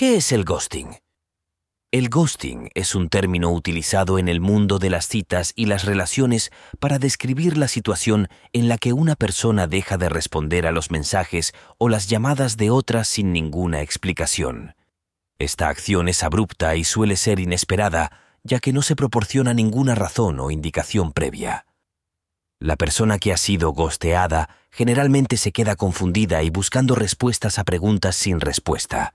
¿Qué es el ghosting? El ghosting es un término utilizado en el mundo de las citas y las relaciones para describir la situación en la que una persona deja de responder a los mensajes o las llamadas de otras sin ninguna explicación. Esta acción es abrupta y suele ser inesperada, ya que no se proporciona ninguna razón o indicación previa. La persona que ha sido gosteada generalmente se queda confundida y buscando respuestas a preguntas sin respuesta.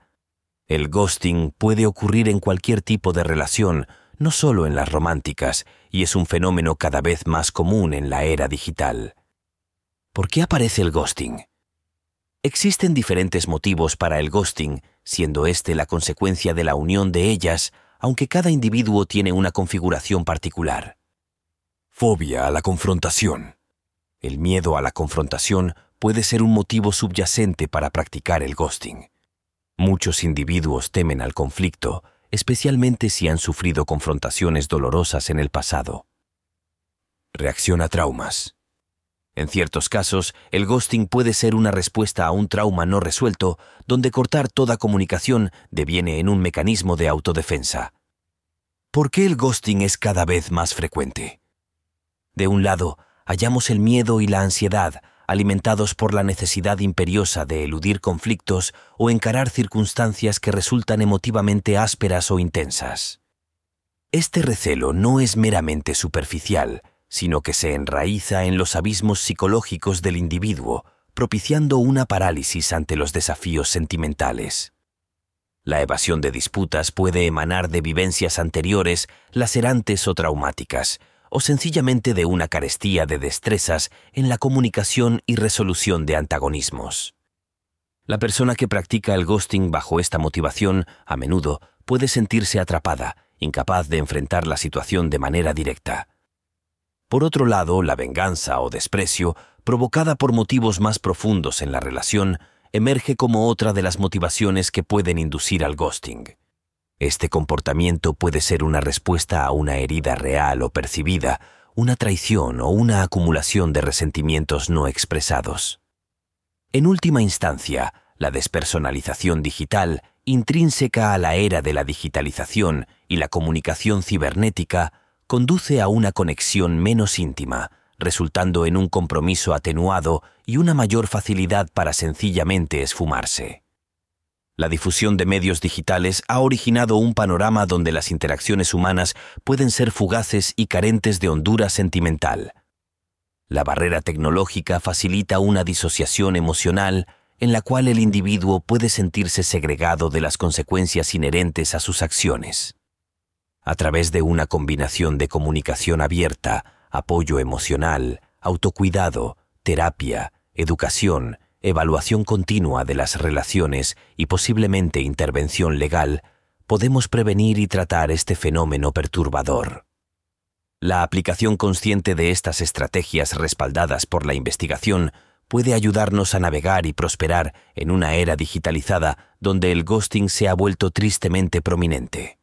El ghosting puede ocurrir en cualquier tipo de relación, no solo en las románticas, y es un fenómeno cada vez más común en la era digital. ¿Por qué aparece el ghosting? Existen diferentes motivos para el ghosting, siendo este la consecuencia de la unión de ellas, aunque cada individuo tiene una configuración particular. Fobia a la confrontación. El miedo a la confrontación puede ser un motivo subyacente para practicar el ghosting. Muchos individuos temen al conflicto, especialmente si han sufrido confrontaciones dolorosas en el pasado. Reacción a traumas. En ciertos casos, el ghosting puede ser una respuesta a un trauma no resuelto, donde cortar toda comunicación deviene en un mecanismo de autodefensa. ¿Por qué el ghosting es cada vez más frecuente? De un lado, hallamos el miedo y la ansiedad, alimentados por la necesidad imperiosa de eludir conflictos o encarar circunstancias que resultan emotivamente ásperas o intensas. Este recelo no es meramente superficial, sino que se enraiza en los abismos psicológicos del individuo, propiciando una parálisis ante los desafíos sentimentales. La evasión de disputas puede emanar de vivencias anteriores, lacerantes o traumáticas, o sencillamente de una carestía de destrezas en la comunicación y resolución de antagonismos. La persona que practica el ghosting bajo esta motivación a menudo puede sentirse atrapada, incapaz de enfrentar la situación de manera directa. Por otro lado, la venganza o desprecio, provocada por motivos más profundos en la relación, emerge como otra de las motivaciones que pueden inducir al ghosting. Este comportamiento puede ser una respuesta a una herida real o percibida, una traición o una acumulación de resentimientos no expresados. En última instancia, la despersonalización digital, intrínseca a la era de la digitalización y la comunicación cibernética, conduce a una conexión menos íntima, resultando en un compromiso atenuado y una mayor facilidad para sencillamente esfumarse. La difusión de medios digitales ha originado un panorama donde las interacciones humanas pueden ser fugaces y carentes de hondura sentimental. La barrera tecnológica facilita una disociación emocional en la cual el individuo puede sentirse segregado de las consecuencias inherentes a sus acciones. A través de una combinación de comunicación abierta, apoyo emocional, autocuidado, terapia, educación evaluación continua de las relaciones y posiblemente intervención legal, podemos prevenir y tratar este fenómeno perturbador. La aplicación consciente de estas estrategias respaldadas por la investigación puede ayudarnos a navegar y prosperar en una era digitalizada donde el ghosting se ha vuelto tristemente prominente.